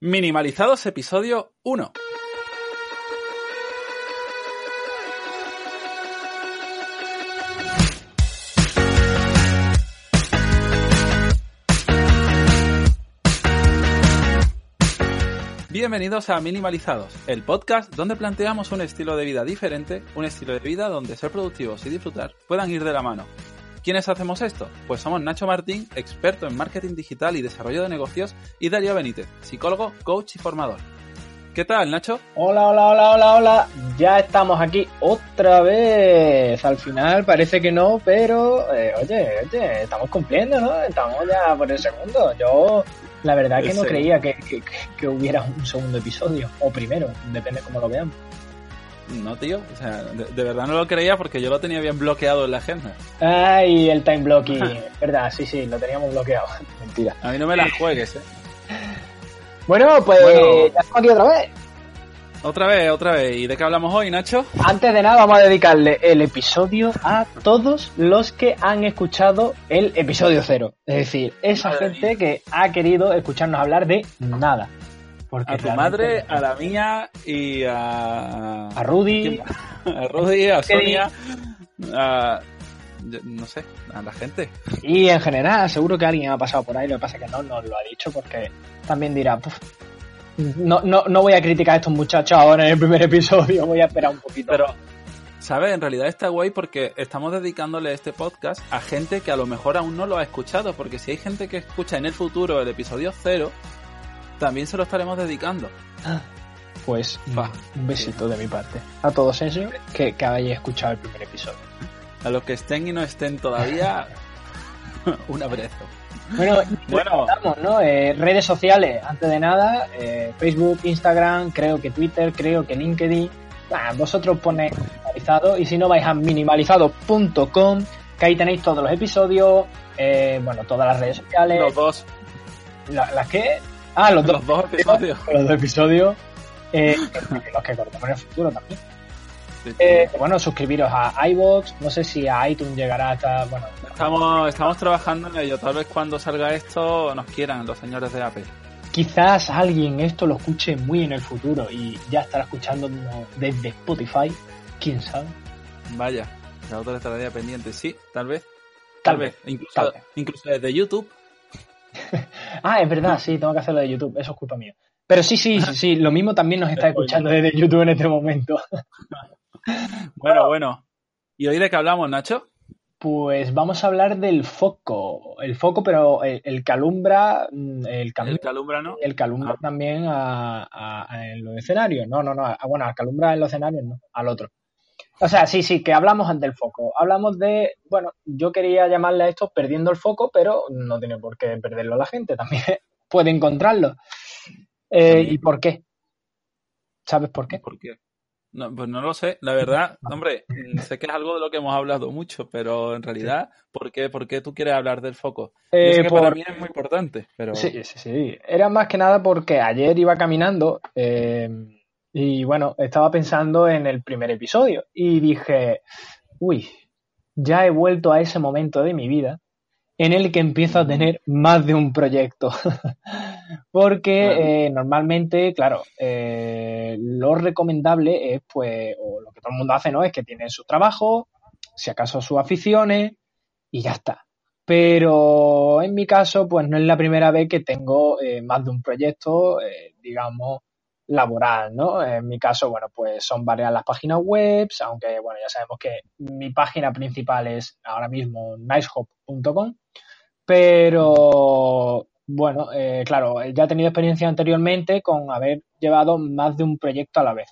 Minimalizados episodio 1. Bienvenidos a Minimalizados, el podcast donde planteamos un estilo de vida diferente, un estilo de vida donde ser productivos y disfrutar puedan ir de la mano. ¿Quiénes hacemos esto? Pues somos Nacho Martín, experto en marketing digital y desarrollo de negocios, y Darío Benítez, psicólogo, coach y formador. ¿Qué tal, Nacho? Hola, hola, hola, hola, hola. Ya estamos aquí otra vez. Al final parece que no, pero eh, oye, oye, estamos cumpliendo, ¿no? Estamos ya por el segundo. Yo la verdad que no Sí. creía que, que- que hubiera un segundo episodio, o primero, depende cómo lo veamos. No, tío, o sea, de, de verdad no lo creía porque yo lo tenía bien bloqueado en la agenda. Ay, el time blocking, verdad, sí, sí, lo teníamos bloqueado. Mentira. A mí no me las juegues, ¿eh? Bueno, pues Bueno. ya estamos aquí otra vez. Otra vez, otra vez. ¿Y de qué hablamos hoy, Nacho? Antes de nada, vamos a dedicarle el episodio a todos los que han escuchado el episodio cero. Es decir, esa Madre gente que ha querido escucharnos hablar de nada. Porque A tu madre, a la mía y a... a Rudy, A Rudy, a. Sonia, a... No sé, a la gente. y en general, seguro que alguien ha pasado por ahí, lo que pasa es que no nos lo ha dicho porque también dirá, "Puf, no, no, no voy a criticar a estos muchachos ahora en el primer episodio, voy a esperar un poquito. Pero, ¿sabes? En realidad está guay porque estamos dedicándole este podcast a gente que a lo mejor aún no lo ha escuchado. Porque si hay gente que escucha en el futuro el episodio cero, también se lo estaremos dedicando. pues Va. un besito de mi parte a todos ellos que, que hayáis escuchado el primer episodio. A los que estén y no estén todavía, un abrazo. Bueno, Bueno. ¿no? Eh, redes sociales, antes de nada, eh, Facebook, Instagram, creo que Twitter, creo que LinkedIn. Bah, vosotros ponéis minimalizado y si no vais a minimalizado.com, que ahí tenéis todos los episodios, eh, bueno, todas las redes sociales. Los dos, La- ¿Las que? Ah, los dos, los dos episodios. los dos episodios. eh, los que cortamos en el futuro también. Eh, bueno, suscribiros a iVoox, no sé si a iTunes llegará hasta, bueno, Estamos, estamos trabajando en ello. Tal vez cuando salga esto nos quieran los señores de Apple. Quizás alguien esto lo escuche muy en el futuro y ya estará escuchando desde Spotify. ¿Quién sabe? Vaya, la otra estaría pendiente. Sí, tal vez. Tal Tal vez. vez, Incluso, tal vez. incluso desde YouTube. Ah, es verdad, sí, tengo que hacerlo de YouTube. Eso es culpa mía. Pero sí, sí, sí, sí, lo mismo también nos está escuchando desde YouTube en este momento. Bueno, bueno. ¿Y hoy de qué hablamos, Nacho? Pues vamos a hablar del foco. El foco, pero el, el que alumbra, mm, el, que El alumbra- que alumbra, ¿no? el que alumbra Ah. también a, a- a- en los escenarios. No, no, no. a- bueno, al que alumbra en los escenarios, no, al otro. O sea, sí, sí, que hablamos del foco. Hablamos de, bueno, yo quería llamarle a esto perdiendo el foco, pero no tiene por qué perderlo la gente, también puede encontrarlo. Eh. ¿Y por qué? ¿Sabes por qué? ¿Por qué? No, pues no lo sé. La verdad, hombre, mm, sé que es algo de lo que hemos hablado mucho, pero en realidad, ¿por qué, por qué tú quieres hablar del foco? Yo Eh, sé que por- para mí es muy importante, pero... Sí, sí, sí. Era más que nada porque ayer iba caminando eh, y bueno, estaba pensando en el primer episodio y dije, uy, ya he vuelto a ese momento de mi vida en el que empiezo a tener más de un proyecto. Porque eh, normalmente, claro, eh, lo recomendable es, pues, o lo que todo el mundo hace, ¿no? Es que tiene su trabajo, si acaso sus aficiones, y ya está. Pero en mi caso, pues no es la primera vez que tengo eh, más de un proyecto, eh, digamos, laboral, ¿no? En mi caso, bueno, pues son varias las páginas web, aunque, bueno, ya sabemos que mi página principal es ahora mismo nicehop.com, pero bueno, eh, claro, ya he tenido experiencia anteriormente con haber llevado más de un proyecto a la vez.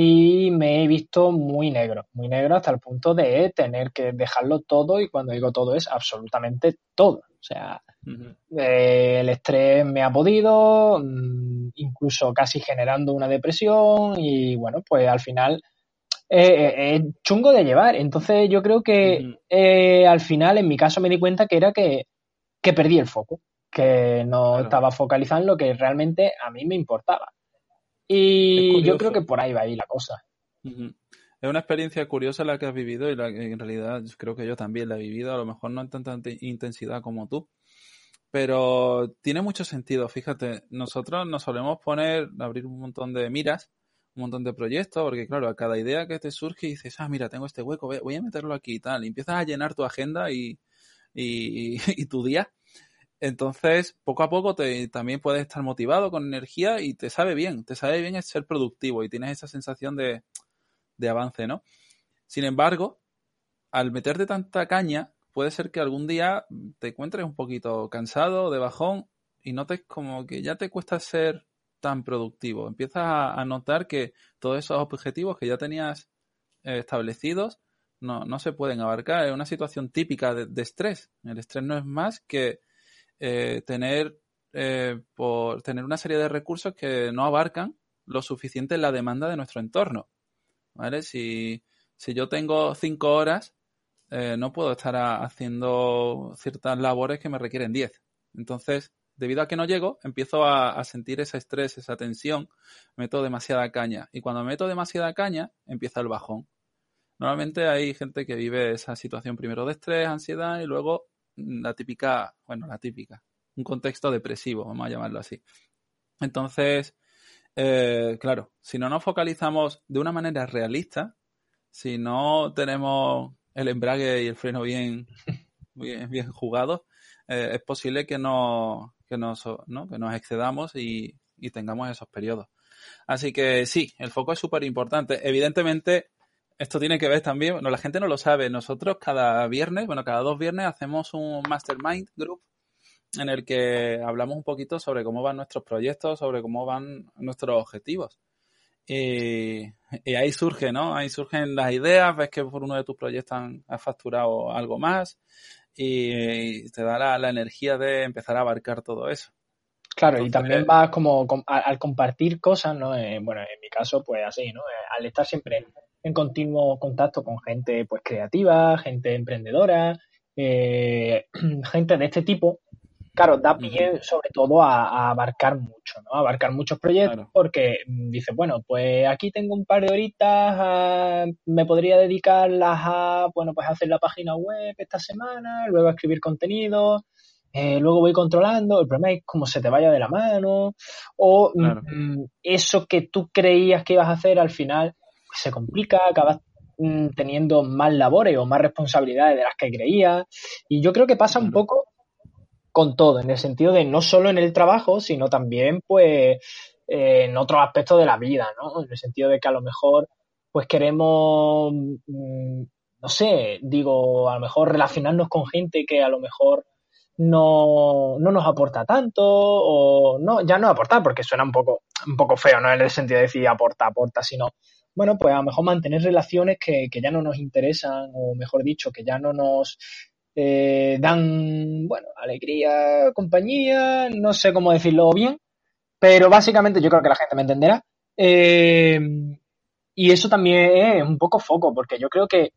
Y me he visto muy negro, muy negro hasta el punto de tener que dejarlo todo y cuando digo todo es absolutamente todo. O sea, eh, el estrés me ha podido, mm, incluso casi generando una depresión y bueno, pues al final es chungo de llevar. Entonces yo creo que eh, al final en mi caso me di cuenta que era que, perdí el foco, que no estaba focalizando en lo que realmente a mí me importaba. Y yo creo que por ahí va ahí la cosa. Es una experiencia curiosa la que has vivido y la que en realidad creo que yo también la he vivido, a lo mejor no en tanta intensidad como tú, pero tiene mucho sentido. Fíjate, nosotros nos solemos poner, abrir un montón de miras un montón de proyectos, porque claro, a cada idea que te surge dices, ah, mira, tengo este hueco, voy a meterlo aquí y tal, y empiezas a llenar tu agenda y, y, tu día. Entonces, poco a poco te, también puedes estar motivado con energía y te sabe bien, te sabe bien ser productivo y tienes esa sensación de, de avance, ¿no? Sin embargo, al meterte tanta caña, puede ser que algún día te encuentres un poquito cansado, de bajón, y notes como que ya te cuesta ser tan productivo. Empiezas a, notar que todos esos objetivos que ya tenías eh, establecidos no, no, se pueden abarcar. Es una situación típica de, estrés. El estrés no es más que eh, tener, eh, por, tener una serie de recursos que no abarcan lo suficiente en la demanda de nuestro entorno. ¿Vale? Si, si yo tengo cinco horas, no puedo estar haciendo ciertas labores que me requieren diez. Entonces, debido a que no llego, empiezo a, sentir ese estrés, esa tensión, meto demasiada caña. Y cuando meto demasiada caña, empieza el bajón. Normalmente hay gente que vive esa situación primero de estrés, ansiedad y luego la típica, bueno, la típica, un contexto depresivo, vamos a llamarlo así. Entonces, eh, claro, si no nos focalizamos de una manera realista, si no tenemos el embrague y el freno bien, bien, bien jugados, eh, es posible que no, que nos, ¿no? que nos excedamos y, y tengamos esos periodos. Así que sí, el foco es súper importante. Evidentemente, esto tiene que ver también, bueno, la gente no lo sabe, nosotros cada viernes, bueno, cada dos viernes hacemos un mastermind group en el que hablamos un poquito sobre cómo van nuestros proyectos, sobre cómo van nuestros objetivos. Y, y ahí surge, ¿no? Ahí surgen las ideas, ves que por uno de tus proyectos has facturado algo más, y te da la, energía de empezar a abarcar todo eso. Claro, y también vas como al, compartir cosas, ¿no? Eh, bueno, en mi caso, pues así, ¿no? Eh, al estar siempre en, continuo contacto con gente, pues creativa, gente emprendedora, eh, gente de este tipo, claro, da pie sobre todo a, abarcar mucho, ¿no? abarcar muchos proyectos porque mm, dices, bueno, pues aquí tengo un par de horitas, me podría dedicarlas a, bueno, pues hacer la página web esta semana, luego a escribir contenido, eh, luego voy controlando, el problema es cómo se te vaya de la mano, o mm, eso que tú creías que ibas a hacer al final se complica, acabas mm, teniendo más labores o más responsabilidades de las que creías, y yo creo que pasa un poco con todo, en el sentido de no solo en el trabajo, sino también pues en otros aspectos de la vida, ¿no? En el sentido de que a lo mejor pues queremos, mm, no sé, digo, a lo mejor relacionarnos con gente que a lo mejor no, no nos aporta tanto o no, ya no aportar porque suena un poco, un poco feo, no en el sentido de decir aporta, aporta, sino bueno, pues a lo mejor mantener relaciones que, que ya no nos interesan o mejor dicho, que ya no nos eh, dan, bueno, alegría, compañía, no sé cómo decirlo bien, pero básicamente yo creo que la gente me entenderá. Eh, y eso también es un poco foco, porque yo creo que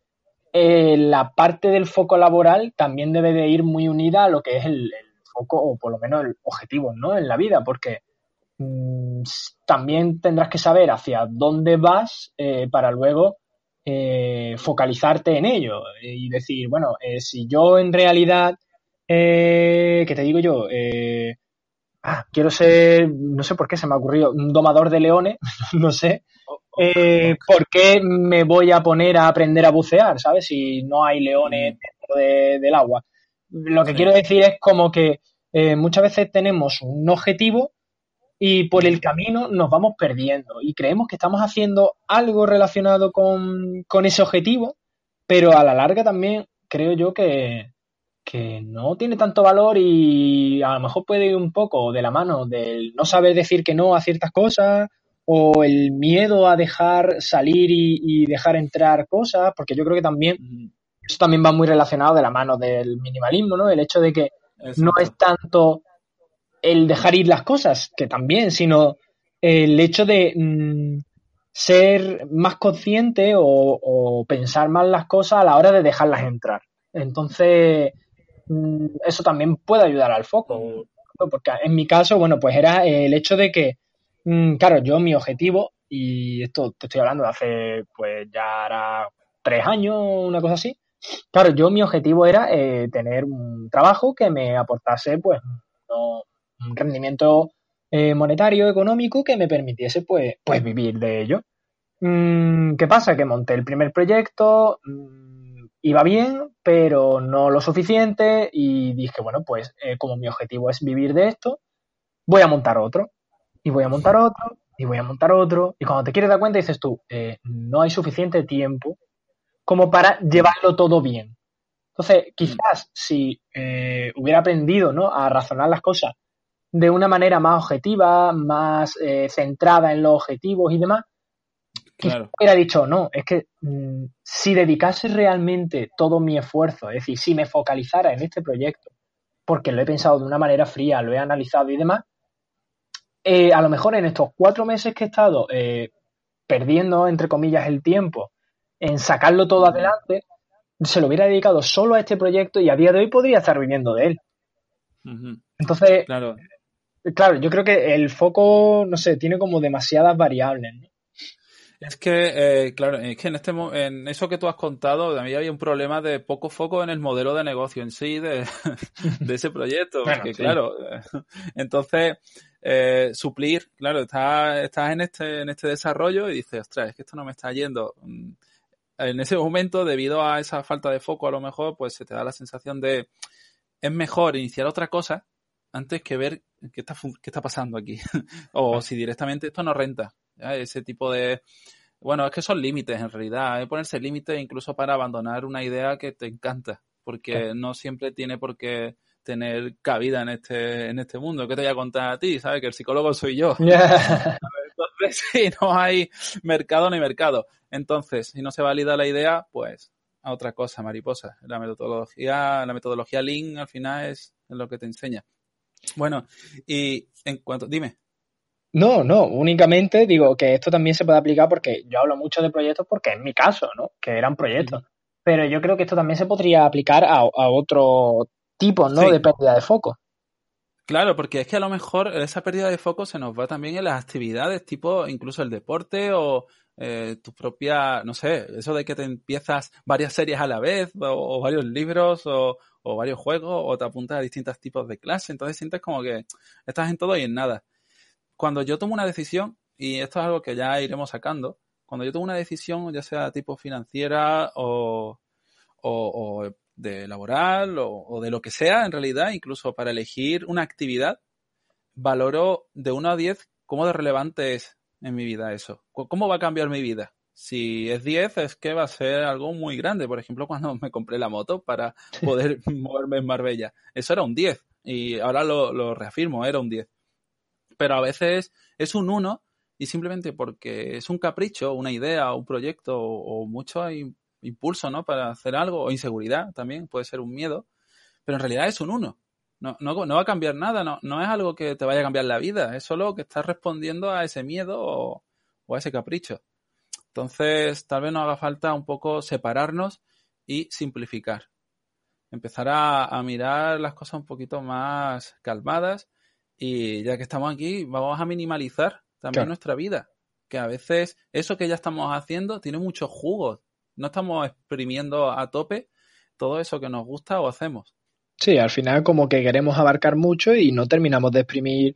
eh, la parte del foco laboral también debe de ir muy unida a lo que es el, foco, o por lo menos el objetivo, ¿no? En la vida, porque mm, también tendrás que saber hacia dónde vas para luego eh, focalizarte en ello y decir, bueno, eh, si yo en realidad, eh, ¿qué te digo yo? Eh, ah, quiero ser, no sé por qué se me ha ocurrido, un domador de leones, no sé. ¿Por qué me voy a poner a aprender a bucear, ¿sabes? Si no hay leones mm. dentro del agua. Lo que quiero decir es como que muchas veces tenemos un objetivo y por el camino nos vamos perdiendo y creemos que estamos haciendo algo relacionado con, ese objetivo, pero a la larga también creo yo que, no tiene tanto valor y a lo mejor puede ir un poco de la mano del no saber decir que no a ciertas cosas o el miedo a dejar salir y, dejar entrar cosas, porque yo creo que también eso también va muy relacionado de la mano del minimalismo, ¿no? El hecho de que no es tanto el dejar ir las cosas, que también, sino el hecho de mm, ser más consciente o, pensar más las cosas a la hora de dejarlas entrar. Entonces, mm, eso también puede ayudar al foco. Porque en mi caso, bueno, pues era el hecho de que, claro, yo mi objetivo, y esto te estoy hablando de hace, pues ya era tres años, una cosa así. Claro, yo mi objetivo era eh, tener un trabajo que me aportase, pues, un rendimiento eh, monetario, económico, que me permitiese, pues, pues vivir de ello. Mm, ¿Qué pasa? Que monté el primer proyecto, mm, iba bien, pero no lo suficiente y dije, bueno, pues eh, como mi objetivo es vivir de esto, voy a montar otro, y voy a montar otro, y voy a montar otro, y cuando te quieres dar cuenta dices tú, eh, no hay suficiente tiempo como para llevarlo todo bien. Entonces, quizás si eh, hubiera aprendido ¿no? a razonar las cosas de una manera más objetiva, más centrada en los objetivos y demás, Claro. Hubiera dicho, no, es que mm, si dedicase realmente todo mi esfuerzo, es decir, si me focalizara en este proyecto, porque lo he pensado de una manera fría, lo he analizado y demás, eh, a lo mejor en estos cuatro meses que he estado eh, perdiendo, entre comillas, el tiempo en sacarlo todo adelante, se lo hubiera dedicado solo a este proyecto y a día de hoy podría estar viviendo de él. Entonces, claro. claro, yo creo que el foco, no sé, tiene como demasiadas variables. ¿no? Es que, eh, claro, es que en, este, en eso que tú has contado, también había un problema de poco foco en el modelo de negocio en sí de, de ese proyecto. porque, claro, entonces, eh, suplir, claro, estás, estás en, este, en este desarrollo y dices, ostras, es que esto no me está yendo. Mm, en ese momento, debido a esa falta de foco, a lo mejor, pues se te da la sensación de, es mejor iniciar otra cosa antes que ver qué está, qué está pasando aquí. o si directamente esto no renta. Ese tipo de... Bueno, es que son límites en realidad. Hay que ponerse límites incluso para abandonar una idea que te encanta, porque no siempre tiene por qué tener cabida en este, en este mundo. ¿Qué te voy a contar a ti? ¿Sabes? Que el psicólogo soy yo. Entonces, si no hay mercado, no hay mercado. Entonces, si no se valida la idea, pues a otra cosa, mariposa. La metodología, la metodología Lean al final es lo que te enseña. Bueno, y en cuanto, dime. No, no, únicamente digo que esto también se puede aplicar porque yo hablo mucho de proyectos porque es mi caso, ¿no? Que eran proyectos. Pero yo creo que esto también se podría aplicar a, otro tipo, ¿no? De pérdida de foco. Claro, porque es que a lo mejor esa pérdida de foco se nos va también en las actividades, tipo incluso el deporte o eh, tu propia, no sé, eso de que te empiezas varias series a la vez o, varios libros o, o, varios juegos o te apuntas a distintos tipos de clases, entonces sientes como que estás en todo y en nada cuando yo tomo una decisión, y esto es algo que ya iremos sacando, cuando yo tomo una decisión, ya sea tipo financiera o, de laboral o, de lo que sea, en realidad, incluso para elegir una actividad, valoro de 1 a 10 cómo de relevante es en mi vida eso. ¿Cómo va a cambiar mi vida? Si es 10, es que va a ser algo muy grande. Por ejemplo, cuando me compré la moto para poder moverme en Marbella. Eso era un 10. Y ahora lo, lo reafirmo, era un 10 pero a veces es un uno y simplemente porque es un capricho, una idea, un proyecto o, mucho impulso, ¿no? Para hacer algo, o inseguridad también, puede ser un miedo, pero en realidad es un uno. No, no, no va a cambiar nada, no, no es algo que te vaya a cambiar la vida, es solo que estás respondiendo a ese miedo o, a ese capricho. Entonces, tal vez nos haga falta un poco separarnos y simplificar. Empezar a, a mirar las cosas un poquito más calmadas y ya que estamos aquí, vamos a minimalizar también nuestra vida. Que a veces eso que ya estamos haciendo tiene muchos jugos. No estamos exprimiendo a tope todo eso que nos gusta o hacemos. Sí, al final como que queremos abarcar mucho y no terminamos de exprimir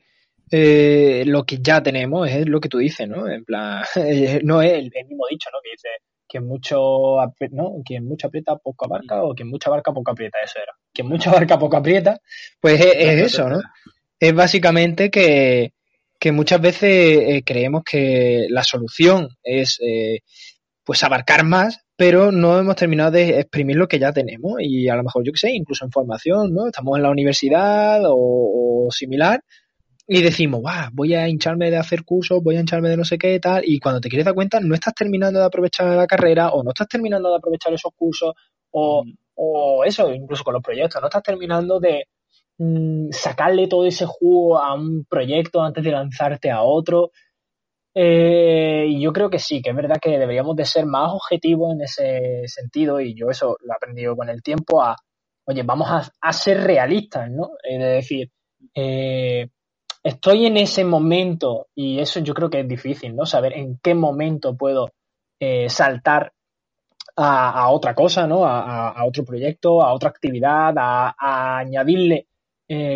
eh, lo que ya tenemos, es lo que tú dices, ¿no? En plan, no es el, mismo dicho, ¿no? Que dice que mucho, ¿no? Quien mucho aprieta, poco abarca, o quien mucho abarca, poco aprieta, eso era. Quien mucho abarca, poco aprieta, pues es eso, ¿no? es básicamente que, muchas veces eh, creemos que la solución es eh, pues abarcar más, pero no hemos terminado de exprimir lo que ya tenemos y a lo mejor yo que sé, incluso en formación, ¿no? Estamos en la universidad o, similar y decimos, voy a hincharme de hacer cursos, voy a hincharme de no sé qué tal, y cuando te quieres dar cuenta no estás terminando de aprovechar la carrera o no estás terminando de aprovechar esos cursos o, mm. o eso, incluso con los proyectos, no estás terminando de mm, sacarle todo ese jugo a un proyecto antes de lanzarte a otro. Eh, yo creo que sí, que es verdad que deberíamos de ser más objetivos en ese sentido y yo eso lo he aprendido con el tiempo a, oye, vamos a, ser realistas, ¿no? Es decir, eh, estoy en ese momento y eso yo creo que es difícil, ¿no? Saber en qué momento puedo eh, saltar a, otra cosa, ¿no? A, otro proyecto, a otra actividad, a, añadirle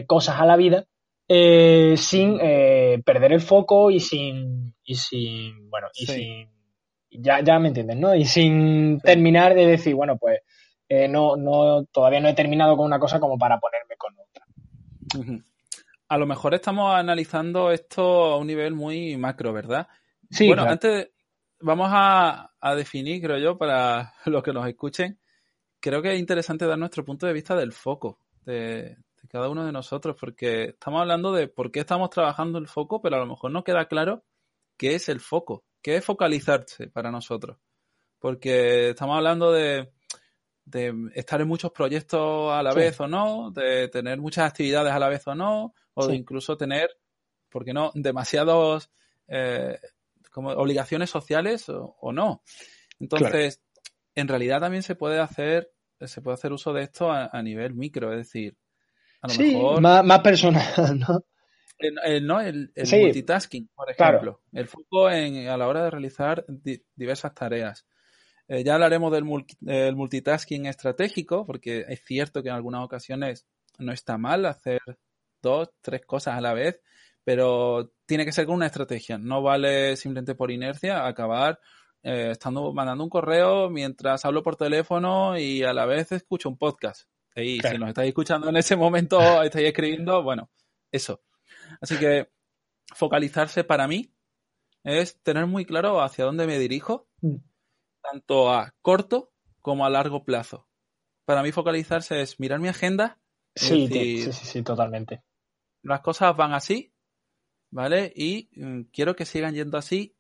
cosas a la vida eh, sin perder el foco y sin, y sin, bueno, y sin, ya, ya me entiendes, ¿no? Y sin terminar de decir, bueno, pues no, no, todavía no he terminado con una cosa como para ponerme con otra a lo mejor estamos analizando esto a un nivel muy macro, ¿verdad? Sí. Bueno, antes vamos a, definir, creo yo, para los que nos escuchen, creo que es interesante dar nuestro punto de vista del foco de, cada uno de nosotros, porque estamos hablando de por qué estamos trabajando el foco, pero a lo mejor no queda claro qué es el foco, qué es focalizarse para nosotros. Porque estamos hablando de de estar en muchos proyectos a la vez o no, de tener muchas actividades a la vez o no, o de incluso tener, ¿por qué no?, demasiados eh, como obligaciones sociales o, no. Entonces, en realidad también se puede hacer, se puede hacer uso de esto a, nivel micro, es decir, a lo mejor. Más, personal, ¿no? El, no, el, multitasking, por ejemplo. El foco en, a la hora de realizar diversas tareas. Eh, ya hablaremos del, multitasking estratégico, porque es cierto que en algunas ocasiones no está mal hacer dos, tres cosas a la vez, pero tiene que ser con una estrategia. No vale simplemente por inercia acabar eh, estando mandando un correo mientras hablo por teléfono y a la vez escucho un podcast. Y si nos estáis escuchando en ese momento, estáis escribiendo, bueno, eso. Así que focalizarse para mí es tener muy claro hacia dónde me dirijo mm tanto a corto como a largo plazo. Para mí focalizarse es mirar mi agenda. Sí, sí, sí, totalmente. Las cosas van así, ¿vale? Y mm, quiero que sigan yendo así,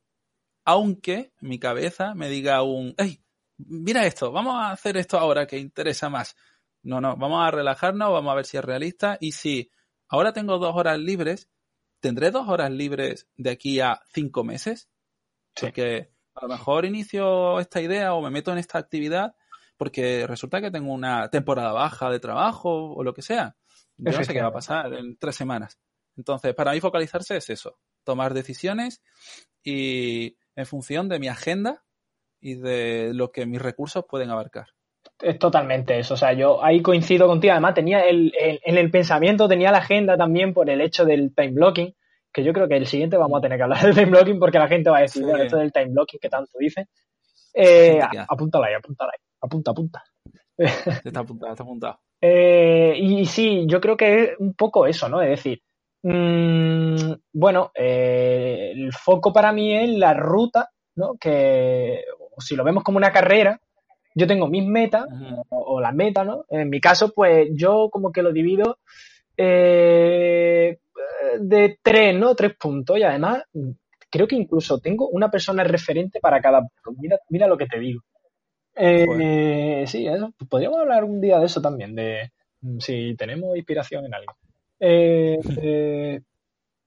aunque mi cabeza me diga un, ¡Ey! Mira esto, vamos a hacer esto ahora que interesa más. No, no, vamos a relajarnos, vamos a ver si es realista y si ahora tengo dos horas libres, ¿tendré dos horas libres de aquí a cinco meses? Sí. Porque a lo mejor inicio esta idea o me meto en esta actividad porque resulta que tengo una temporada baja de trabajo o lo que sea. Yo no sé qué va a pasar en tres semanas. Entonces, para mí focalizarse es eso, tomar decisiones y en función de mi agenda y de lo que mis recursos pueden abarcar. Es totalmente eso. O sea, yo ahí coincido contigo. Además, tenía el, en el pensamiento, tenía la agenda también por el hecho del time blocking que yo creo que el siguiente vamos a tener que hablar del time blocking porque la gente va a decir, bueno, esto del time blocking que tanto dice. Eh, apúntala ahí, apúntala ahí, apunta, apunta. Está apuntado, está apuntado. Eh, y sí, yo creo que es un poco eso, ¿no? Es decir, mmm, bueno, eh, el foco para mí es la ruta, ¿no? Que si lo vemos como una carrera, yo tengo mis metas o, o, las metas, ¿no? En mi caso, pues yo como que lo divido eh, de tres, ¿no? Tres puntos. Y además, creo que incluso tengo una persona referente para cada punto. Mira, mira lo que te digo. Eh, sí, eso. Podríamos hablar un día de eso también, de mm, si tenemos inspiración en algo. Eh,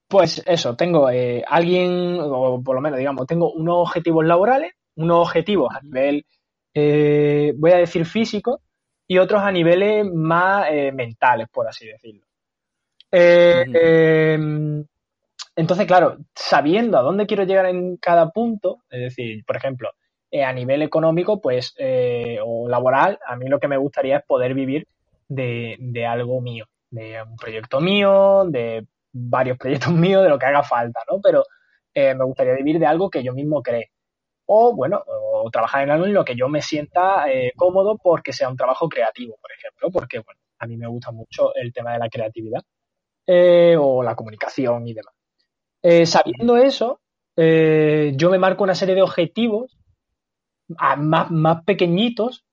pues eso, tengo alguien, o por lo menos, digamos, tengo unos objetivos laborales, unos objetivos a nivel, voy a decir físico, y otros a niveles más mentales, por así decirlo. Eh, em, entonces, claro, sabiendo a dónde quiero llegar en cada punto, es decir, por ejemplo, eh, a nivel económico, pues, eh, o laboral, a mí lo que me gustaría es poder vivir de, de algo mío, de un proyecto mío, de varios proyectos míos, de lo que haga falta, ¿no? Pero me gustaría vivir de algo que yo mismo cree. O, bueno, o trabajar en algo en lo que yo me sienta cómodo porque sea un trabajo creativo, por ejemplo, porque, bueno, a mí me gusta mucho el tema de la creatividad. Eh, o la comunicación y demás. Eh, sabiendo eso, eh, yo me marco una serie de objetivos más, más pequeñitos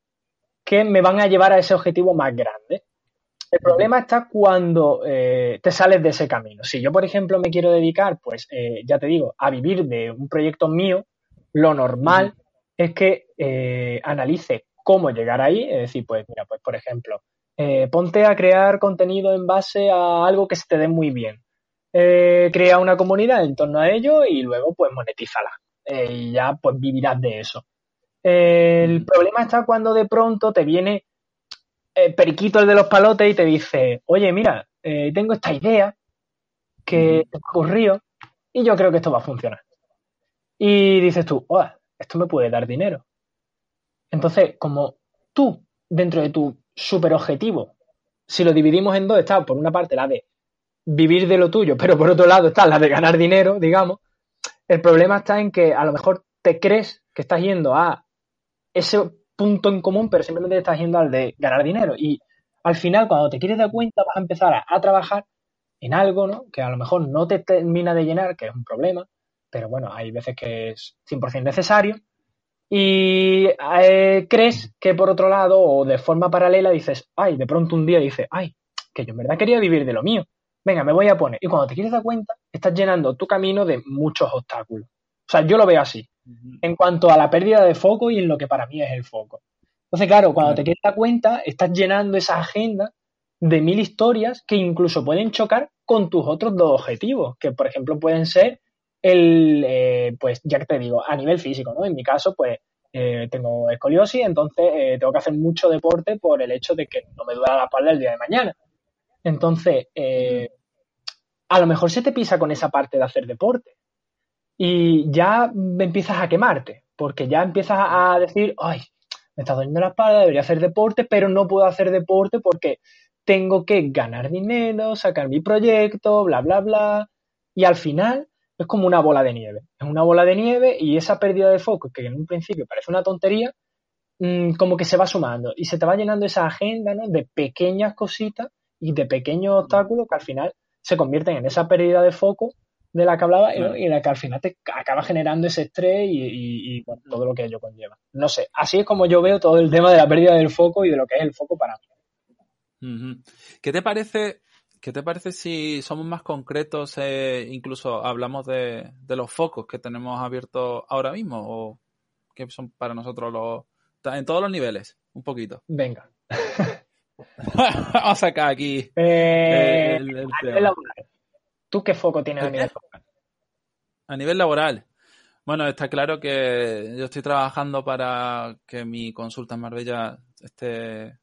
que me van a llevar a ese objetivo más grande. El problema está cuando eh, te sales de ese camino. Si yo, por ejemplo, me quiero dedicar, pues eh, ya te digo, a vivir de un proyecto mío, lo normal es que eh, analice cómo llegar ahí. Es decir, pues mira, pues por ejemplo, ponte a crear contenido en base a algo que se te dé muy bien. crea una comunidad en torno a ello y luego pues monetízala. y ya pues vivirás de eso. El problema está cuando de pronto te viene eh, Periquito el de los palotes y te dice, oye, mira, eh, tengo esta idea que ocurrido y yo creo que esto va a funcionar. Y dices tú, oh, esto me puede dar dinero. Entonces, como tú, dentro de tu super objetivo, si lo dividimos en dos, está por una parte la de vivir de lo tuyo, pero por otro lado está la de ganar dinero, digamos, el problema está en que a lo mejor te crees que estás yendo a ese punto en común, pero simplemente estás yendo al de ganar dinero. Y al final, cuando te quieres dar cuenta, vas a empezar a, trabajar en algo, ¿no? Que a lo mejor no te termina de llenar, que es un problema, pero bueno, hay veces que es 100% necesario. Y eh, crees que por otro lado, o de forma paralela, dices, ay, de pronto un día dices, ay, que yo en verdad quería vivir de lo mío. Venga, me voy a poner. Y cuando te quieres dar cuenta, estás llenando tu camino de muchos obstáculos. O sea, yo lo veo así en cuanto a la pérdida de foco y en lo que para mí es el foco. Entonces, claro, cuando te quieres dar cuenta, estás llenando esa agenda de mil historias que incluso pueden chocar con tus otros dos objetivos, que por ejemplo pueden ser el, eh, pues ya que te digo, a nivel físico, ¿no? En mi caso, pues eh, tengo escoliosis, entonces eh, tengo que hacer mucho deporte por el hecho de que no me duela la espalda el día de mañana. Entonces, a lo mejor se te pisa con esa parte de hacer deporte, y ya empiezas a quemarte, porque ya empiezas a decir, ay, me está doliendo la espalda, debería hacer deporte, pero no puedo hacer deporte porque tengo que ganar dinero, sacar mi proyecto, bla, bla, bla. Y al final es como una bola de nieve. Es una bola de nieve y esa pérdida de foco, que en un principio parece una tontería, mm, como que se va sumando y se te va llenando esa agenda ¿no? de pequeñas cositas y de pequeños obstáculos que al final se convierten en esa pérdida de foco de la que hablaba y, la que al final te acaba generando ese estrés y, todo lo que ello conlleva. No sé, así es como yo veo todo el tema de la pérdida del foco y de lo que es el foco para mí. ¿Qué te parece? ¿Qué te parece si somos más concretos, e incluso hablamos de, los focos que tenemos abiertos ahora mismo o que son para nosotros los en todos los niveles, un poquito? Venga. Vamos a sacar aquí eh, el, ¿Tú qué foco tienes a nivel laboral? A nivel laboral. Bueno, está claro que yo estoy trabajando para que mi consulta en Marbella esté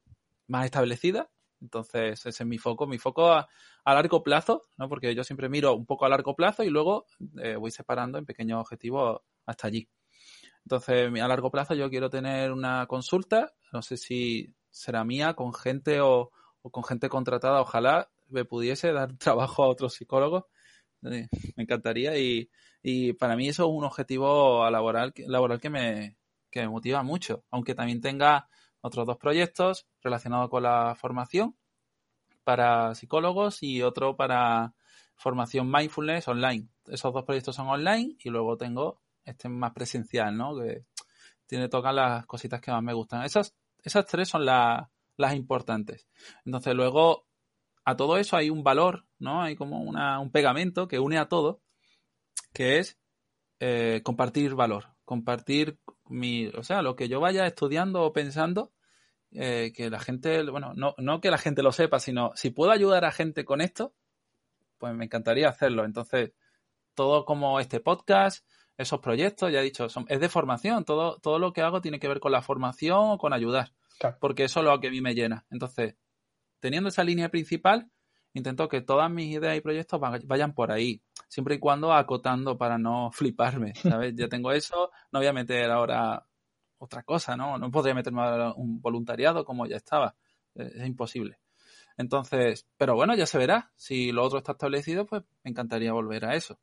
más establecida. Entonces, ese es mi foco. Mi foco a, largo plazo, ¿no? Porque yo siempre miro un poco a largo plazo y luego eh, voy separando en pequeños objetivos hasta allí. Entonces, a largo plazo yo quiero tener una consulta, no sé si será mía, con gente o con gente contratada, ojalá, me pudiese dar trabajo a otros psicólogos, eh, me encantaría y, para mí eso es un objetivo laboral, laboral que me, que me motiva mucho, aunque también tenga otros dos proyectos relacionados con la formación para psicólogos y otro para formación mindfulness online. Esos dos proyectos son online y luego tengo este más presencial, ¿no? Que tiene tocar las cositas que más me gustan. Esas, esas tres son las importantes. Entonces luego a todo eso hay un valor, ¿no? Hay como un pegamento que une a todo, que es eh, compartir valor, compartir mi, o sea, lo que yo vaya estudiando o pensando, eh, que la gente, bueno, no, no que la gente lo sepa, sino si puedo ayudar a gente con esto, pues me encantaría hacerlo. Entonces, todo como este podcast, esos proyectos, ya he dicho, son, es de formación, todo, todo lo que hago tiene que ver con la formación o con ayudar, porque eso es lo que a mí me llena. Entonces, teniendo esa línea principal, intento que todas mis ideas y proyectos vayan por ahí, siempre y cuando acotando para no fliparme, ¿sabes? ya tengo eso, no voy a meter ahora otra cosa, ¿no? No podría meterme ahora un voluntariado como ya estaba, es imposible. Entonces, pero bueno, ya se verá. Si lo otro está establecido, pues me encantaría volver a eso.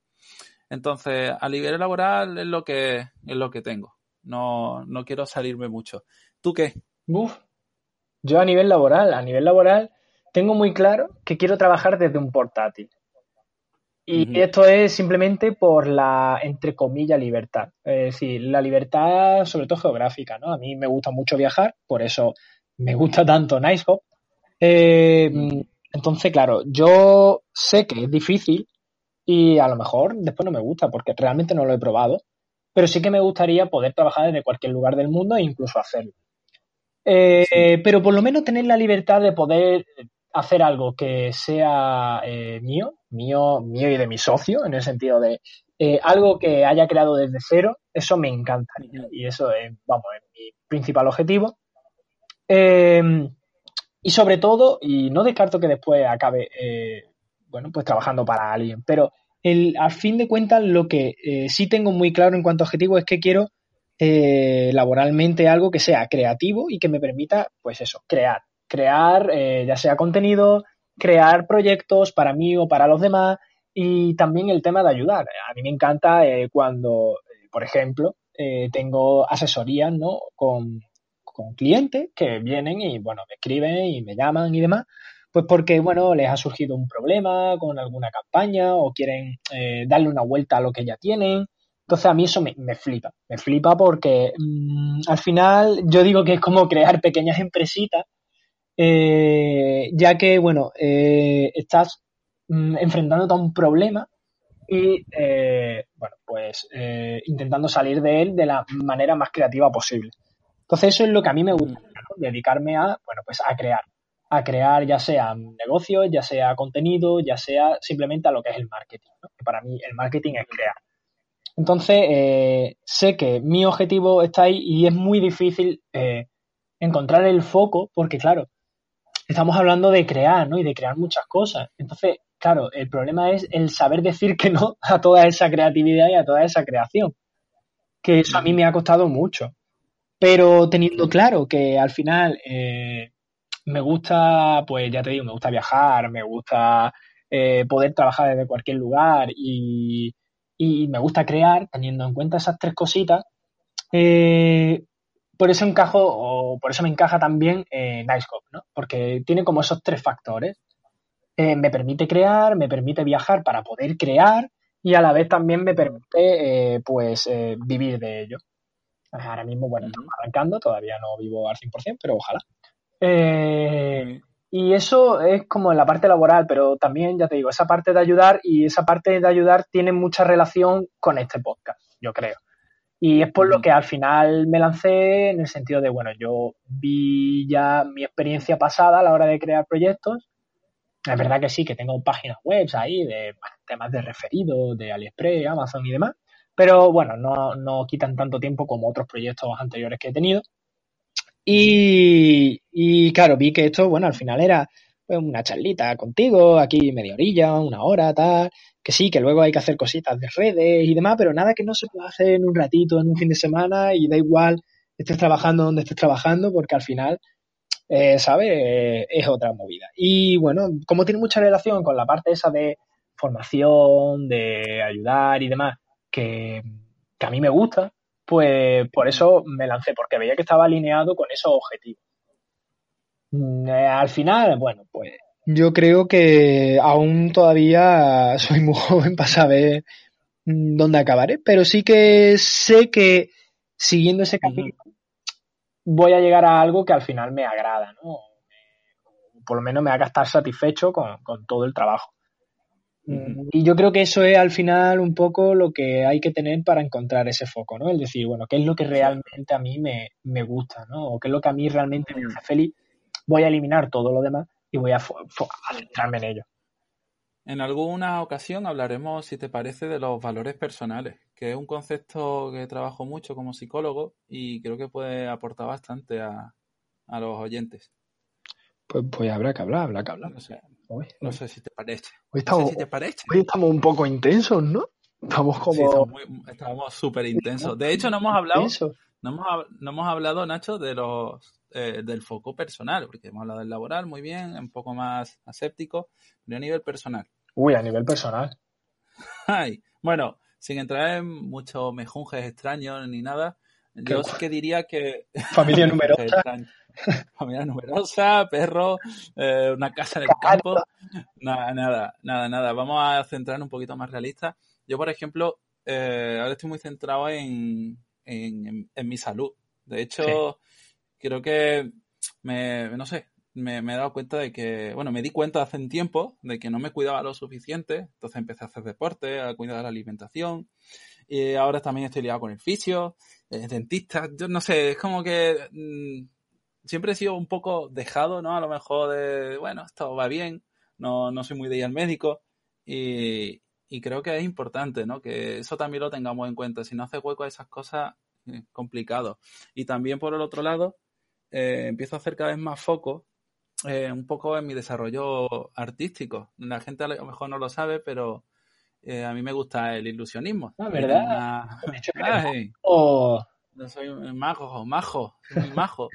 Entonces, a nivel laboral es lo que es lo que tengo. No, no quiero salirme mucho. ¿Tú qué? Uf, yo a nivel laboral, a nivel laboral, tengo muy claro que quiero trabajar desde un portátil. Y esto es simplemente por la, entre comillas, libertad. Es decir, la libertad, sobre todo geográfica, ¿no? A mí me gusta mucho viajar, por eso me gusta tanto Nicehop. Eh, entonces, claro, yo sé que es difícil y a lo mejor después no me gusta porque realmente no lo he probado, pero sí que me gustaría poder trabajar desde cualquier lugar del mundo e incluso hacerlo. Eh, pero por lo menos tener la libertad de poder hacer algo que sea eh, mío, mío, mío y de mi socio, en el sentido de eh, algo que haya creado desde cero, eso me encanta y eso es, vamos, mi principal objetivo. Em, y sobre todo, y no descarto que después acabe, bueno, pues trabajando para alguien, pero el, al fin de cuentas lo que sí tengo muy claro en cuanto a objetivo es que quiero eh, laboralmente algo que sea creativo y que me permita, pues eso, crear. Crear eh, ya sea contenido, crear proyectos para mí o para los demás y también el tema de ayudar. A mí me encanta eh, cuando, por ejemplo, tengo asesorías ¿no? con, con clientes que vienen y, bueno, me escriben y me llaman y demás, pues porque, bueno, les ha surgido un problema con alguna campaña o quieren darle una vuelta a lo que ya tienen entonces a mí eso me, flipa, me flipa porque mm, al final yo digo que es como crear pequeñas empresitas, eh, ya que, bueno, eh, estás mm, enfrentándote a un problema y, eh, bueno, pues intentando salir de él de la manera más creativa posible. Entonces eso es lo que a mí me gusta, dedicarme a, bueno, pues a crear, a crear ya sea negocios, ya sea contenido, ya sea simplemente a lo que es el marketing. Para mí el marketing es crear. Entonces, eh, sé que mi objetivo está ahí y es muy difícil eh, encontrar el foco porque, claro, estamos hablando de crear, ¿no? Y de crear muchas cosas. Entonces, claro, el problema es el saber decir que no a toda esa creatividad y a toda esa creación. Que eso a mí me ha costado mucho. Pero teniendo claro que al final eh, me gusta, pues ya te digo, me gusta viajar, me gusta poder trabajar desde cualquier lugar y y me gusta crear teniendo en cuenta esas tres cositas. Eh, por eso encajo, o por eso me encaja también eh, Nicecop, ¿no? Porque tiene como esos tres factores. Eh, me permite crear, me permite viajar para poder crear y a la vez también me permite, pues, vivir de ello. Ahora mismo, bueno, estamos arrancando, todavía no vivo al 100%, pero ojalá. Y eso es como en la parte laboral, pero también, ya te digo, esa parte de ayudar y esa parte de ayudar tiene mucha relación con este podcast, yo creo. Y es por lo que al final me lancé en el sentido de, bueno, yo vi ya mi experiencia pasada a la hora de crear proyectos. Es verdad que sí, que tengo páginas web ahí de temas de referidos, de AliExpress, Amazon y demás. Pero bueno, no, no quitan tanto tiempo como otros proyectos anteriores que he tenido. Y, y claro, vi que esto, bueno, al final era pues, una charlita contigo, aquí media orilla, una hora, tal, que sí, que luego hay que hacer cositas de redes y demás, pero nada que no se pueda hacer en un ratito, en un fin de semana y da igual estés trabajando donde estés trabajando, porque al final, eh, ¿sabes? Eh, es otra movida. Y bueno, como tiene mucha relación con la parte esa de formación, de ayudar y demás, que, a mí me gusta, pues por eso me lancé, porque veía que estaba alineado con esos objetivos. Mm, eh, al final, bueno, pues yo creo que aún todavía soy muy joven para saber mm, dónde acabaré, pero sí que sé que siguiendo ese camino voy a llegar a algo que al final me agrada, ¿no? Por lo menos me haga estar satisfecho con todo el trabajo. Y yo creo que eso es al final un poco lo que hay que tener para encontrar ese foco, ¿no? Es decir, bueno, ¿qué es lo que realmente a mí me, gusta, ¿no? O qué es lo que a mí realmente me hace feliz. Voy a eliminar todo lo demás y voy a, centrarme en ello. En alguna ocasión hablaremos, si te parece, de los valores personales, que es un concepto que trabajo mucho como psicólogo y creo que puede aportar bastante a, los oyentes. Pues, pues habrá que hablar, habrá que hablar. No sé si te parece. Hoy estamos, Hoy estamos un poco intensos, ¿no? Estamos como. estamos súper intensos. De hecho, no hemos hablado. No hemos, no hemos hablado, Nacho, de los eh, del foco personal, porque hemos hablado del laboral muy bien, un poco más aséptico, pero a nivel personal. Uy, a nivel personal. Ay, bueno, sin entrar en muchos mejunjes extraños ni nada, yo sí que diría que... Familia numerosa. familia numerosa, perro, eh, una casa en el campo. Nada, nada, nada, nada. Vamos a centrarnos un poquito más realista. Yo, por ejemplo, eh, ahora estoy muy centrado en, en, mi salud. De hecho, creo que me, no sé, me, he dado cuenta de que, bueno, me di cuenta hace un tiempo de que no me cuidaba lo suficiente, entonces empecé a hacer deporte, a cuidar la alimentación, y ahora también estoy liado con el fisio, el dentista, yo no sé, es como que mm, siempre he sido un poco dejado, ¿no? A lo mejor de, bueno, esto va bien, no, no soy muy de ir al médico, y, y creo que es importante, ¿no? Que eso también lo tengamos en cuenta, si no hace hueco a esas cosas, es complicado. Y también por el otro lado, eh, empiezo a hacer cada vez más foco eh, un poco en mi desarrollo artístico. La gente a lo mejor no lo sabe, pero eh, a mí me gusta el ilusionismo. Ah, ¿verdad? No soy un mago, majo, soy majo.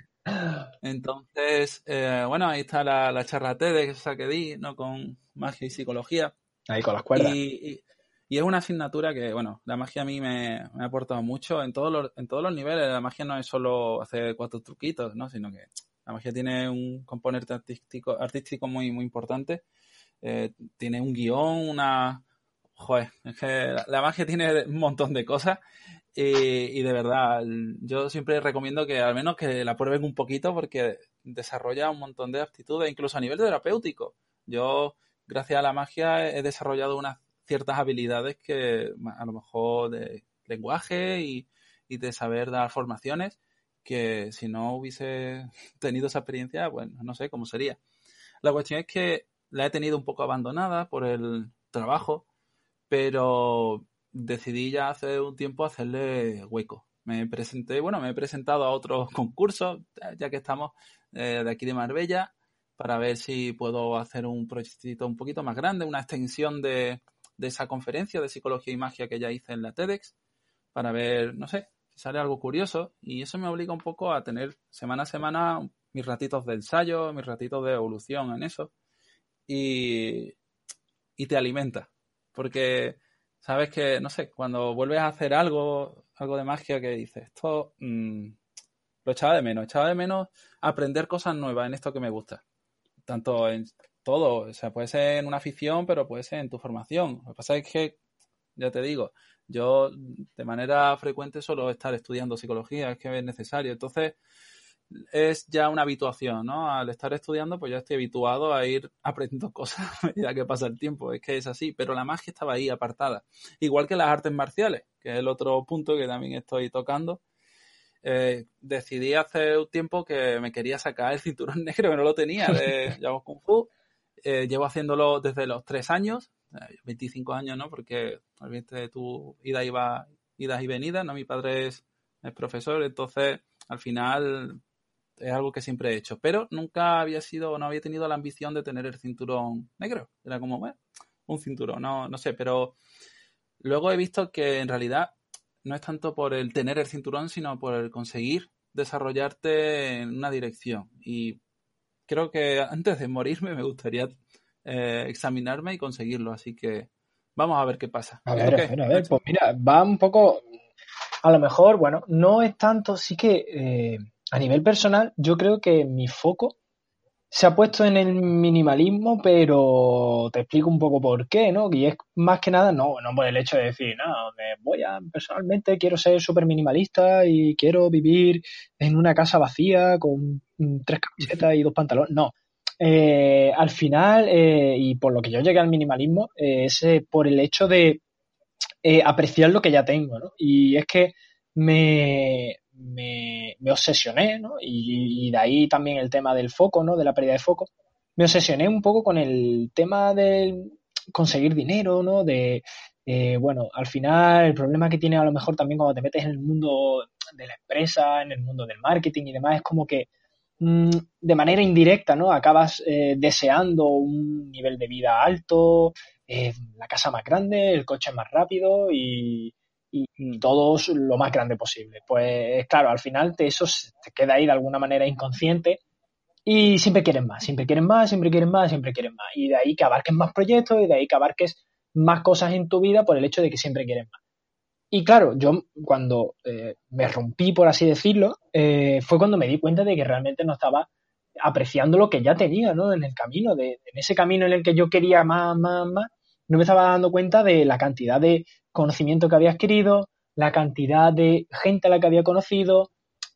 Entonces, bueno, ahí está la, la charla TED esa que di, ¿no? Con magia y psicología. Ahí con las cuerdas. Y, y, es una asignatura que, bueno, la magia a mí me, me, ha aportado mucho en todos, los, en todos los niveles. La magia no es solo hacer cuatro truquitos, ¿no? Sino que la magia tiene un componente artístico, artístico muy, muy importante. Eh, tiene un guion, una... Joder, es que la, magia tiene un montón de cosas y, de verdad, yo siempre recomiendo que al menos que la prueben un poquito porque desarrolla un montón de aptitudes, incluso a nivel terapéutico. Yo, gracias a la magia, he desarrollado unas ciertas habilidades que a lo mejor de lenguaje y, y de saber dar formaciones que si no hubiese tenido esa experiencia, bueno, no sé cómo sería. La cuestión es que la he tenido un poco abandonada por el trabajo, pero decidí ya hace un tiempo hacerle hueco. Me presenté, bueno, me he presentado a otros concursos, ya que estamos eh, de aquí de Marbella, para ver si puedo hacer un proyectito un poquito más grande, una extensión de, de esa conferencia de psicología y magia que ya hice en la TEDx, para ver, no sé, sale algo curioso y eso me obliga un poco a tener semana a semana mis ratitos de ensayo, mis ratitos de evolución en eso y, y te alimenta. Porque sabes que, no sé, cuando vuelves a hacer algo, algo de magia que dices, esto mm, lo echaba de menos, echaba de menos aprender cosas nuevas en esto que me gusta. Tanto en todo, o sea, puede ser en una afición, pero puede ser en tu formación. Lo que pasa es que, ya te digo, yo de manera frecuente suelo estar estudiando psicología, es que es necesario. Entonces, es ya una habituación, ¿no? Al estar estudiando, pues ya estoy habituado a ir aprendiendo cosas a medida que pasa el tiempo. Es que es así, pero la magia estaba ahí apartada. Igual que las artes marciales, que es el otro punto que también estoy tocando. Eh, decidí hace un tiempo que me quería sacar el cinturón negro, que no lo tenía de Yao Kung Fu. Eh, llevo haciéndolo desde los tres años, 25 años, ¿no? Porque obviamente tu ida iba, idas y venidas, ¿no? Mi padre es, profesor, entonces al final es algo que siempre he hecho. Pero nunca había sido, no había tenido la ambición de tener el cinturón negro. Era como, bueno, un cinturón, no, no sé, pero luego he visto que en realidad no es tanto por el tener el cinturón, sino por el conseguir desarrollarte en una dirección. Y creo que antes de morirme me gustaría eh, examinarme y conseguirlo. Así que vamos a ver qué pasa. A ver, a ver, a ver, pues mira, va un poco, a lo mejor, bueno, no es tanto, sí que eh, a nivel personal, yo creo que mi foco se ha puesto en el minimalismo, pero te explico un poco por qué, ¿no? Y es más que nada, no, no por el hecho de decir, no, me voy a, personalmente quiero ser súper minimalista y quiero vivir en una casa vacía con tres camisetas y dos pantalones. No, eh, al final, eh, y por lo que yo llegué al minimalismo, eh, es por el hecho de apreciar lo que ya tengo, ¿no? Y es que me, me, obsesioné, ¿no? Y, de ahí también el tema del foco, ¿no? De la pérdida de foco. Me obsesioné un poco con el tema de conseguir dinero, ¿no? De, bueno, al final el problema que tiene a lo mejor también cuando te metes en el mundo de la empresa, en el mundo del marketing y demás, es como que Mm, de manera indirecta, ¿no? Acabas eh, deseando un nivel de vida alto, eh, la casa más grande, el coche más rápido y, y, todo lo más grande posible. Pues claro, al final te, eso te queda ahí de alguna manera inconsciente y siempre quieren más, siempre quieren más, siempre quieren más, siempre quieren más. Y de ahí que abarques más proyectos y de ahí que abarques más cosas en tu vida por el hecho de que siempre quieren más. Y claro, yo cuando eh, me rompí, por así decirlo, eh, fue cuando me di cuenta de que realmente no estaba apreciando lo que ya tenía, ¿no? En el camino, de, en ese camino en el que yo quería más, más, más, no me estaba dando cuenta de la cantidad de conocimiento que había adquirido, la cantidad de gente a la que había conocido,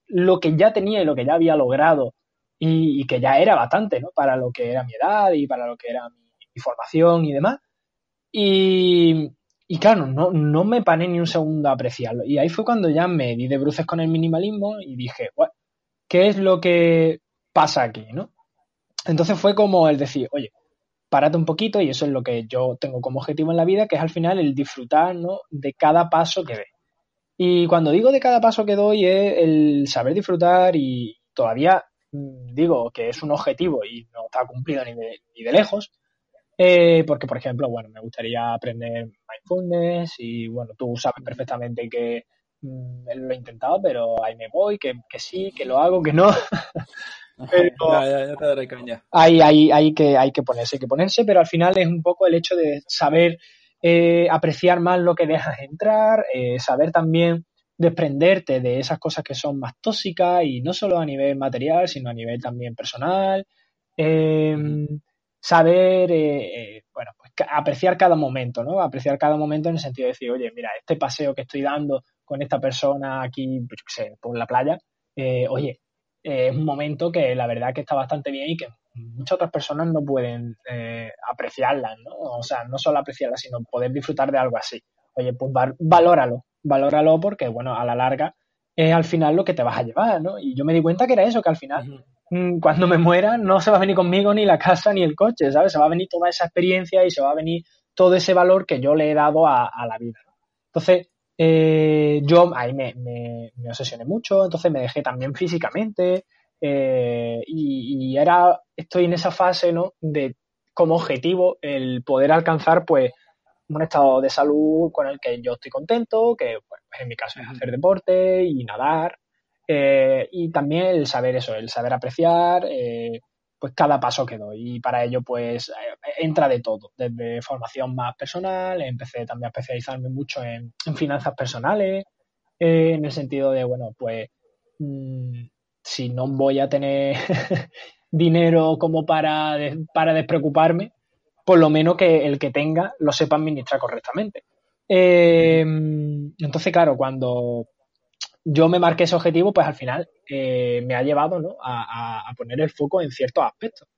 lo que ya tenía y lo que ya había logrado y, que ya era bastante, ¿no? Para lo que era mi edad y para lo que era mi, formación y demás. Y, y claro, no, no me paré ni un segundo a apreciarlo. Y ahí fue cuando ya me di de bruces con el minimalismo y dije, ¿qué es lo que pasa aquí, no? Entonces fue como el decir, oye, párate un poquito y eso es lo que yo tengo como objetivo en la vida, que es al final el disfrutar. De cada paso que ve. Y cuando digo de cada paso que doy es el saber disfrutar y todavía mm, digo que es un objetivo y no está cumplido ni de, lejos, eh, porque, por ejemplo, bueno, me gustaría aprender mindfulness y, bueno, tú sabes perfectamente que mm, lo he intentado, pero ahí me voy, que, sí, que lo hago, que no. ya, ya, ya, te daré caña. Hay, hay, hay, que, hay que ponerse, hay que ponerse, pero al final es un poco el hecho de saber eh, apreciar más lo que dejas entrar, eh, saber también desprenderte de esas cosas que son más tóxicas y no solo a nivel material, sino a nivel también personal. Em, saber, eh, bueno, pues apreciar cada momento, ¿no? Apreciar cada momento en el sentido de decir, oye, mira, este paseo que estoy dando con esta persona aquí, pues, sé, por la playa, oye, es un momento que la verdad que está bastante bien y que muchas otras personas no pueden eh, apreciarlas, ¿no? O sea, no solo apreciarlas, sino poder disfrutar de algo así. Oye, pues valóralo, valóralo porque, bueno, a la larga es al final lo que te vas a llevar, ¿no? Y yo me di cuenta que era eso, que al final, mm, cuando me muera, no se va a venir conmigo ni la casa ni el coche, ¿sabes? Se va a venir toda esa experiencia y se va a venir todo ese valor que yo le he dado a, la vida. Entonces, eh, yo ahí me, me, me obsesioné mucho, entonces me dejé también físicamente, eh, y, ahora estoy en esa fase, ¿no? De como objetivo el poder alcanzar, pues, un estado de salud con el que yo estoy contento, que pues, en mi caso es hacer deporte y nadar, eh, y también el saber eso, el saber apreciar, eh, pues cada paso que doy. Y para ello, pues, entra de todo, desde formación más personal, empecé también a especializarme mucho en, finanzas personales, en el sentido de, bueno, pues, mm, si no voy a tener dinero como para, para despreocuparme, por lo menos que el que tenga lo sepa administrar correctamente. Eh, entonces, claro, cuando yo me marqué ese objetivo, pues al final eh, me ha llevado ¿no? a, poner el foco en ciertos aspectos.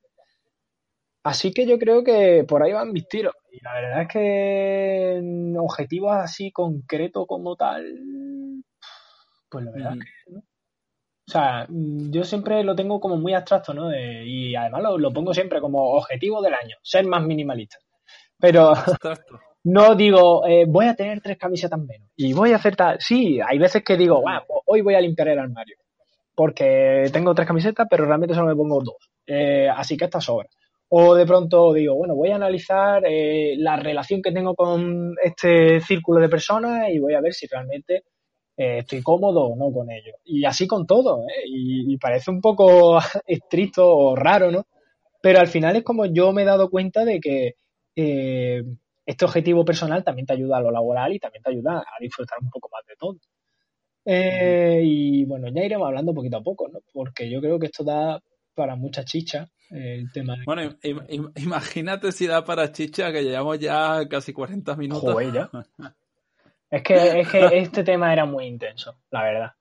Así que yo creo que por ahí van mis tiros. Y la verdad es que objetivos así concretos como tal, pues la verdad es que no. O sea, mm, yo siempre lo tengo como muy abstracto, ¿no? y además lo, pongo siempre como objetivo del año, ser más minimalista. Pero no digo, eh, voy a tener tres camisetas menos y voy a hacer tal. Sí, hay veces que digo, bueno, hoy voy a limpiar el armario porque tengo tres camisetas, pero realmente solo me pongo dos. Eh, así que esta sobra. O de pronto digo, bueno, voy a analizar eh, la relación que tengo con este círculo de personas y voy a ver si realmente estoy cómodo o no con ello. Y así con todo, ¿eh? y, parece un poco estricto o raro, ¿no? Pero al final es como yo me he dado cuenta de que este objetivo personal también te ayuda a lo laboral y también te ayuda a disfrutar un poco más de todo. y bueno, ya iremos hablando poquito a poco, ¿no? Porque yo creo que esto da para mucha chicha el tema. Bueno, imagínate si da para chicha que llevamos ya casi 40 minutos. Joder, ya. Es que, es que este tema era muy intenso, la verdad.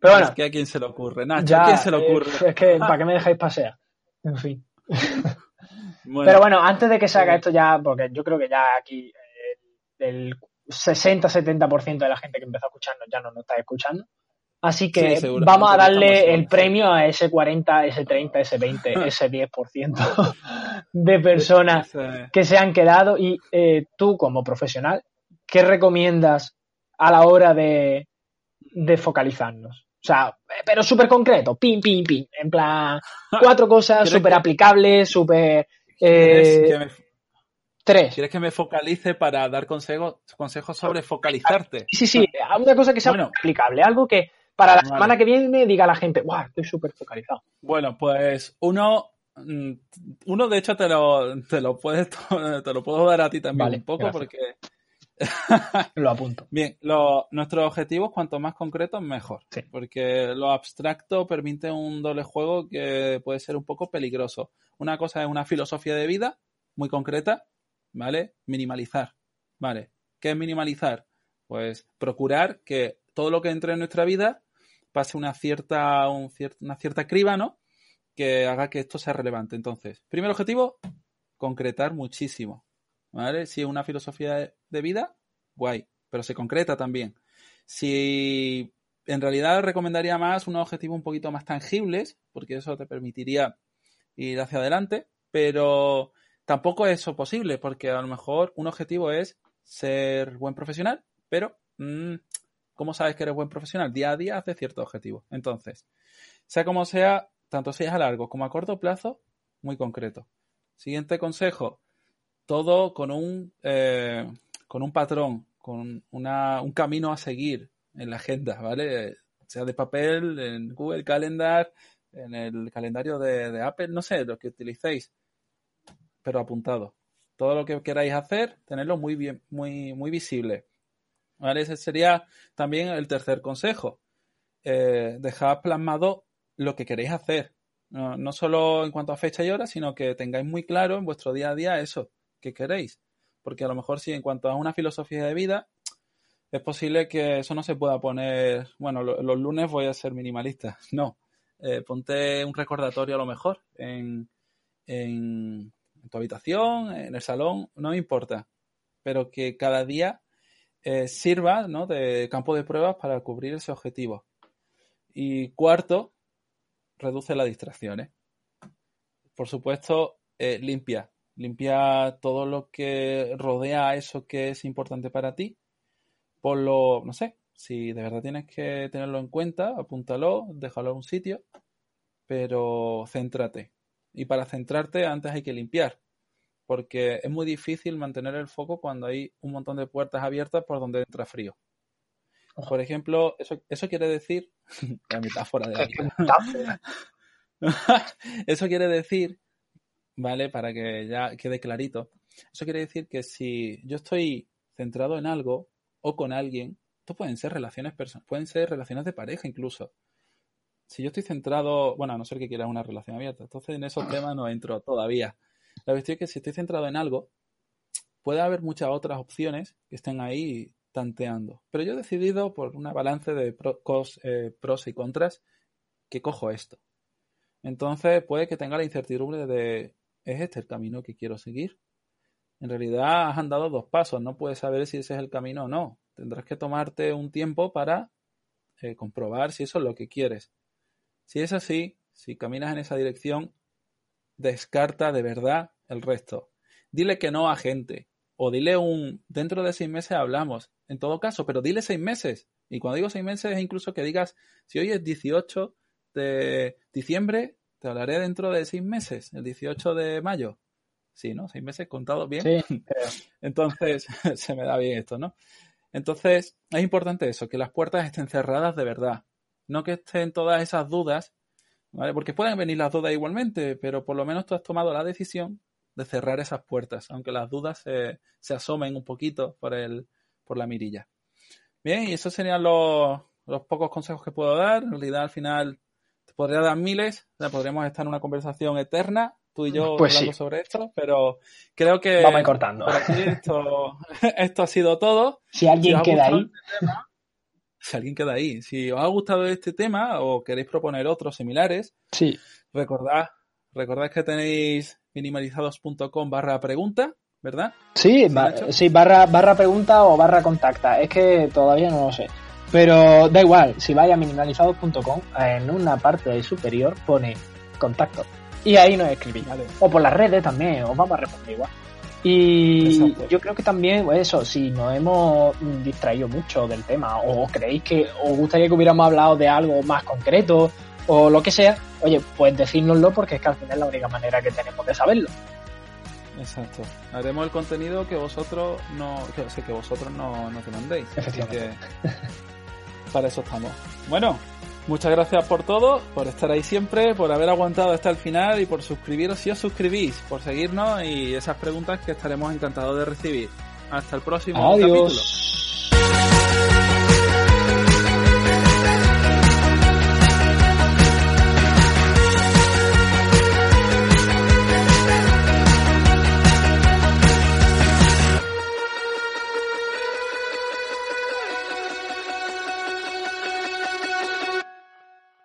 Pero bueno. Es que a quién se le ocurre, Nacho, ¿a quién se le ocurre? Es, que, ¿para qué me dejáis pasear? En fin. Pero bueno, antes de que se haga esto ya, porque yo creo que ya aquí eh, el 60-70% de la gente que empezó a escucharnos ya no nos está escuchando. Así que vamos a darle el premio a ese 40, ese 30, ese 20, ese 10% de personas que se han quedado. Y eh, tú, como profesional, ¿qué recomiendas a la hora de, focalizarnos? O sea, pero súper concreto, pim, pim, pim. En plan, cuatro cosas súper aplicables, súper... Eh, tres. ¿Quieres que me focalice para dar consejos, consejos sobre focalizarte? Sí, sí, una cosa que sea aplicable, algo que para la semana que viene diga la gente, ¡guau! Estoy súper focalizado. Bueno, pues uno, mm, uno de hecho te lo, te lo puedes, te lo puedo dar a ti también un poco porque lo apunto. Bien, lo, nuestros objetivos, cuanto más concretos, mejor. Porque lo abstracto permite un doble juego que puede ser un poco peligroso. Una cosa es una filosofía de vida muy concreta, ¿vale? Minimalizar, ¿vale? ¿Qué es minimalizar? Pues procurar que todo lo que entre en nuestra vida pase una cierta, una cierta criba, ¿no? que haga que esto sea relevante. Entonces, primer objetivo, concretar muchísimo. ¿Vale? Si es una filosofía de vida, guay, pero se concreta también. Si en realidad recomendaría más unos objetivos un poquito más tangibles, porque eso te permitiría ir hacia adelante, pero tampoco es eso posible, porque a lo mejor un objetivo es ser buen profesional, pero mmm, ¿cómo sabes que eres buen profesional? Día a día hace ciertos objetivos. Entonces, sea como sea, tanto si es a largo como a corto plazo, muy concreto. Siguiente consejo, todo con un, eh, con un patrón, con una, un camino a seguir en la agenda, ¿vale? Sea de papel, en Google Calendar, en el calendario de, Apple, no sé, lo que utilicéis, pero apuntado. Todo lo que queráis hacer, tenerlo muy bien, muy, muy visible. ¿Vale? Ese sería también el tercer consejo. Eh, dejad plasmado lo que queréis hacer. No, no, solo en cuanto a fecha y hora, sino que tengáis muy claro en vuestro día a día eso que queréis. Porque a lo mejor si en cuanto a una filosofía de vida, es posible que eso no se pueda poner, bueno, lo, los lunes voy a ser minimalista. No, eh, ponte un recordatorio a lo mejor en, en, tu habitación, en el salón, no importa. Pero que cada día eh, sirva ¿no? de campo de pruebas para cubrir ese objetivo. Y cuarto, reduce las distracciones. Por supuesto, eh, limpia. Limpia todo lo que rodea a eso que es importante para ti. Por lo, no sé, si de verdad tienes que tenerlo en cuenta, apúntalo, déjalo en un sitio, pero céntrate. Y para centrarte antes hay que limpiar, porque es muy difícil mantener el foco cuando hay un montón de puertas abiertas por donde entra frío. Por ejemplo, eso, eso quiere decir, la metáfora de la eso quiere decir, ¿vale? Para que ya quede clarito, eso quiere decir que si yo estoy centrado en algo o con alguien, esto pueden ser relaciones personales, pueden ser relaciones de pareja incluso. Si yo estoy centrado, bueno, a no ser que quieras una relación abierta, entonces en esos temas no entro todavía. La cuestión es que si estoy centrado en algo, puede haber muchas otras opciones que estén ahí tanteando. Pero yo he decidido, por una balance de eh, pros y contras, que cojo esto. Entonces puede que tenga la incertidumbre de, ¿es este el camino que quiero seguir? En realidad has andado dos pasos, no puedes saber si ese es el camino o no. Tendrás que tomarte un tiempo para eh, comprobar si eso es lo que quieres. Si es así, si caminas en esa dirección, descarta de verdad el resto. Dile que no a gente. O dile un, dentro de seis meses hablamos. En todo caso, pero dile seis meses. Y cuando digo seis meses es incluso que digas, si hoy es 18 de diciembre, te hablaré dentro de seis meses, el 18 de mayo. Sí, ¿no? Seis meses contados bien. Sí, Entonces, se me da bien esto, ¿no? Entonces, es importante eso, que las puertas estén cerradas de verdad. No que estén todas esas dudas, ¿vale? Porque pueden venir las dudas igualmente, pero por lo menos tú has tomado la decisión de cerrar esas puertas, aunque las dudas se, se asomen un poquito por, el, por la mirilla. Bien, y esos serían los, los pocos consejos que puedo dar. En realidad, al final, podría dar miles, o sea, podríamos estar en una conversación eterna, tú y yo Pues hablando sí. sobre esto, pero creo que Vamos a ir cortando. por aquí esto, esto ha sido todo. Si alguien queda ahí, este tema, si alguien queda ahí, si os ha gustado este tema o queréis proponer otros similares, sí, recordad, recordad que tenéis minimalizados.com barra pregunta, ¿verdad? Sí, sí, barra, barra pregunta o barra contacta. Es que todavía no lo sé. Pero da igual, si vais a minimalizados.com, en una parte superior pone contacto. Y ahí nos escribís. Vale. O por las redes también, os vamos a responder igual. Y Exacto. yo creo que también, pues eso, si nos hemos distraído mucho del tema, o creéis que os gustaría que hubiéramos hablado de algo más concreto, o lo que sea, oye, pues decírnoslo porque es que al final es la única manera que tenemos de saberlo. Exacto. Haremos el contenido que vosotros no, que, o sea, que vosotros no, no demandéis. Así Efectivamente. que para eso estamos. Bueno, muchas gracias por todo, por estar ahí siempre, por haber aguantado hasta el final y por suscribiros si os suscribís, por seguirnos y esas preguntas que estaremos encantados de recibir. Hasta el próximo Adiós. capítulo.